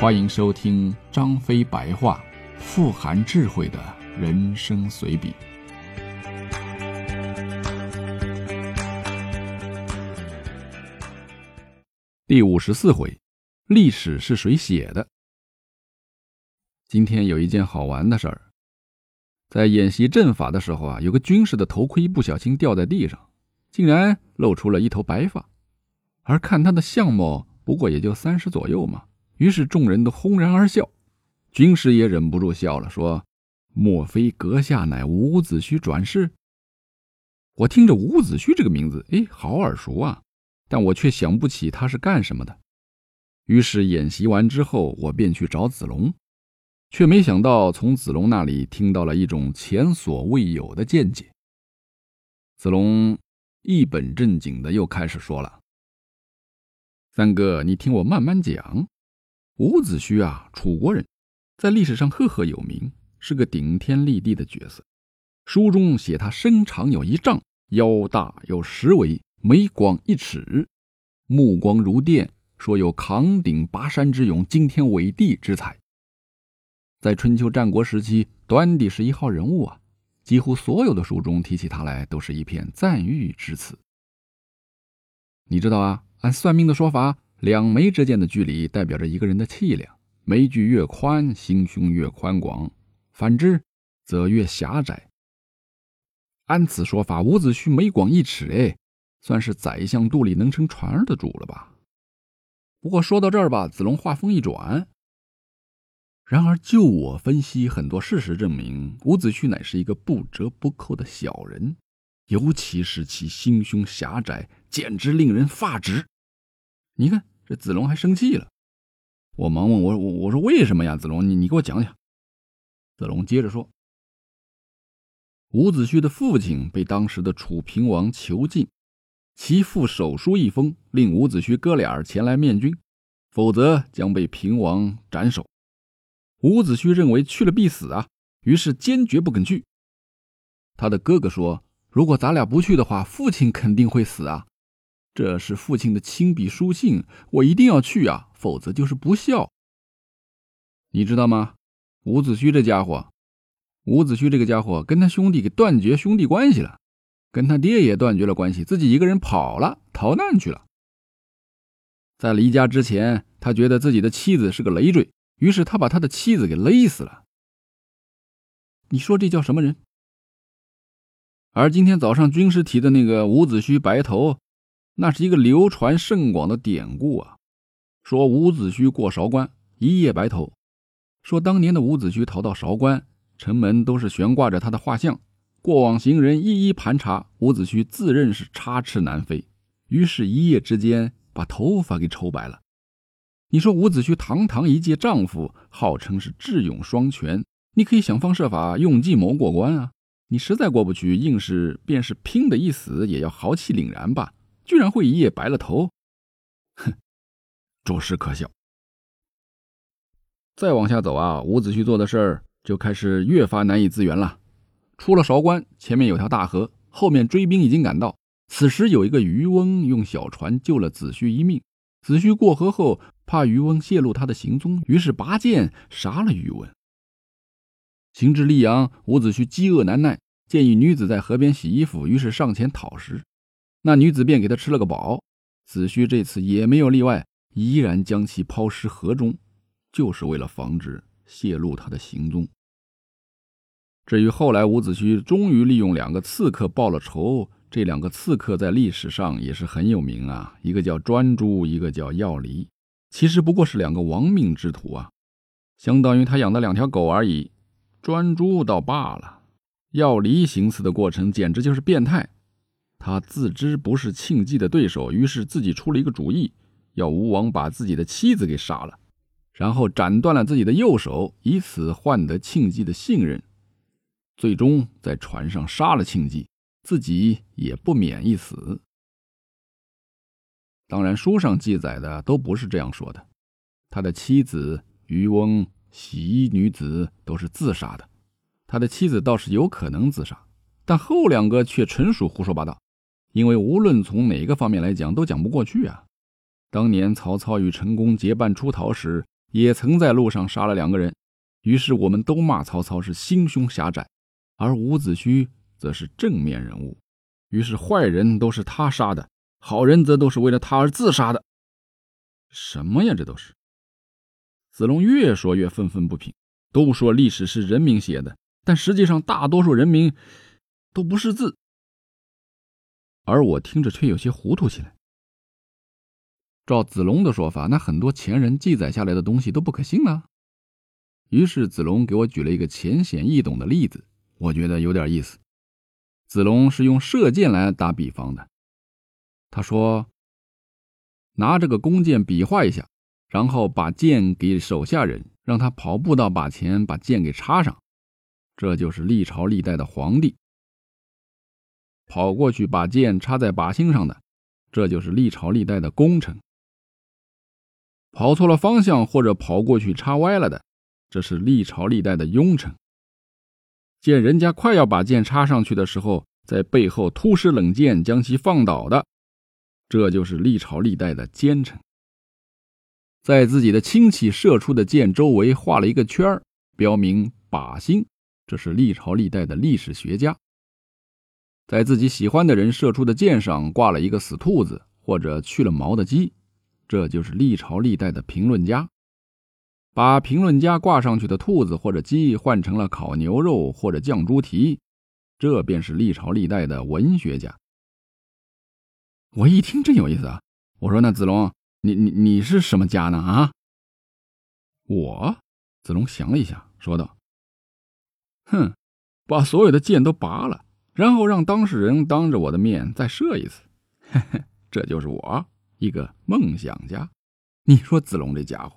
欢迎收听张飞白话，富含智慧的人生随笔。第五十四回，历史是谁写的？今天有一件好玩的事儿，在演习阵法的时候啊，有个军士的头盔不小心掉在地上，竟然露出了一头白发，而看他的相貌，不过也就三十左右嘛。于是众人都轰然而笑，军师也忍不住笑了，说：“莫非阁下乃伍子胥转世？”我听着伍子胥这个名字，哎，好耳熟啊，但我却想不起他是干什么的。于是演习完之后，我便去找子龙，却没想到从子龙那里听到了一种前所未有的见解。子龙一本正经的又开始说了：“三哥，你听我慢慢讲。”伍子胥啊，楚国人，在历史上赫赫有名，是个顶天立地的角色。书中写他身长有一丈，腰大有十围，眉广一尺，目光如电，说有扛鼎拔山之勇，惊天伟地之才。在春秋战国时期，端地是一号人物啊，几乎所有的书中提起他来，都是一片赞誉之词。你知道啊，按算命的说法。两眉之间的距离代表着一个人的气量，眉距越宽，心胸越宽广；反之，则越狭窄。按此说法，伍子胥眉广一尺，哎，算是宰相肚里能撑船儿的主了吧？不过说到这儿吧，子龙话锋一转。然而，就我分析，很多事实证明，伍子胥乃是一个不折不扣的小人，尤其是其心胸狭窄，简直令人发指。你看。这子龙还生气了，我忙问我我我说为什么呀？子龙，你你给我讲讲。子龙接着说：“伍子胥的父亲被当时的楚平王囚禁，其父手书一封，令伍子胥哥俩前来面君，否则将被平王斩首。伍子胥认为去了必死啊，于是坚决不肯去。他的哥哥说：如果咱俩不去的话，父亲肯定会死啊。”这是父亲的亲笔书信，我一定要去啊，否则就是不孝。你知道吗？伍子胥这家伙，伍子胥这个家伙跟他兄弟给断绝兄弟关系了，跟他爹也断绝了关系，自己一个人跑了，逃难去了。在离家之前，他觉得自己的妻子是个累赘，于是他把他的妻子给勒死了。你说这叫什么人？而今天早上军师提的那个伍子胥白头。那是一个流传甚广的典故啊，说伍子胥过韶关，一夜白头。说当年的伍子胥逃到韶关，城门都是悬挂着他的画像，过往行人一一盘查，伍子胥自认是插翅难飞，于是，一夜之间把头发给抽白了。你说伍子胥堂堂一介丈夫，号称是智勇双全，你可以想方设法用计谋过关啊。你实在过不去，硬是便是拼的一死，也要豪气凛然吧。居然会一夜白了头，哼，着实可笑。再往下走啊，伍子胥做的事儿就开始越发难以自圆了。出了韶关，前面有条大河，后面追兵已经赶到。此时有一个渔翁用小船救了子胥一命。子胥过河后，怕渔翁泄露他的行踪，于是拔剑杀了渔翁。行至溧阳，伍子胥饥饿难耐，见一女子在河边洗衣服，于是上前讨食。那女子便给他吃了个饱，子胥这次也没有例外，依然将其抛尸河中，就是为了防止泄露他的行踪。至于后来伍子胥终于利用两个刺客报了仇，这两个刺客在历史上也是很有名啊，一个叫专诸，一个叫药离，其实不过是两个亡命之徒啊，相当于他养的两条狗而已。专诸倒罢了，药离行刺的过程简直就是变态。他自知不是庆忌的对手，于是自己出了一个主意，要吴王把自己的妻子给杀了，然后斩断了自己的右手，以此换得庆忌的信任。最终在船上杀了庆忌，自己也不免一死。当然，书上记载的都不是这样说的。他的妻子、渔翁、洗衣女子都是自杀的，他的妻子倒是有可能自杀，但后两个却纯属胡说八道。因为无论从哪个方面来讲，都讲不过去啊！当年曹操与陈宫结伴出逃时，也曾在路上杀了两个人。于是我们都骂曹操是心胸狭窄，而伍子胥则是正面人物。于是坏人都是他杀的，好人则都是为了他而自杀的。什么呀，这都是！子龙越说越愤愤不平。都说历史是人民写的，但实际上大多数人民都不识字。而我听着却有些糊涂起来。照子龙的说法，那很多前人记载下来的东西都不可信了。于是子龙给我举了一个浅显易懂的例子，我觉得有点意思。子龙是用射箭来打比方的。他说：“拿这个弓箭比划一下，然后把箭给手下人，让他跑步到靶前，把箭给插上。这就是历朝历代的皇帝。跑过去把剑插在靶心上的，这就是历朝历代的功臣。跑错了方向或者跑过去插歪了的。”这是历朝历代的庸臣，见人家快要把剑插上去的时候，在背后突施冷箭将其放倒的，这就是历朝历代的奸臣。在自己的亲戚射出的箭周围画了一个圈儿，标明靶心，这是历朝历代的历史学家。在自己喜欢的人射出的箭上挂了一个死兔子或者去了毛的鸡，这就是历朝历代的评论家。把评论家挂上去的兔子或者鸡换成了烤牛肉或者酱猪蹄，这便是历朝历代的文学家。我一听真有意思啊！我说：“那子龙，你你你是什么家呢？”啊，我子龙想了一下，说道：“哼，把所有的箭都拔了，然后让当事人当着我的面再射一次。嘿嘿，这就是我一个梦想家。你说子龙这家伙。”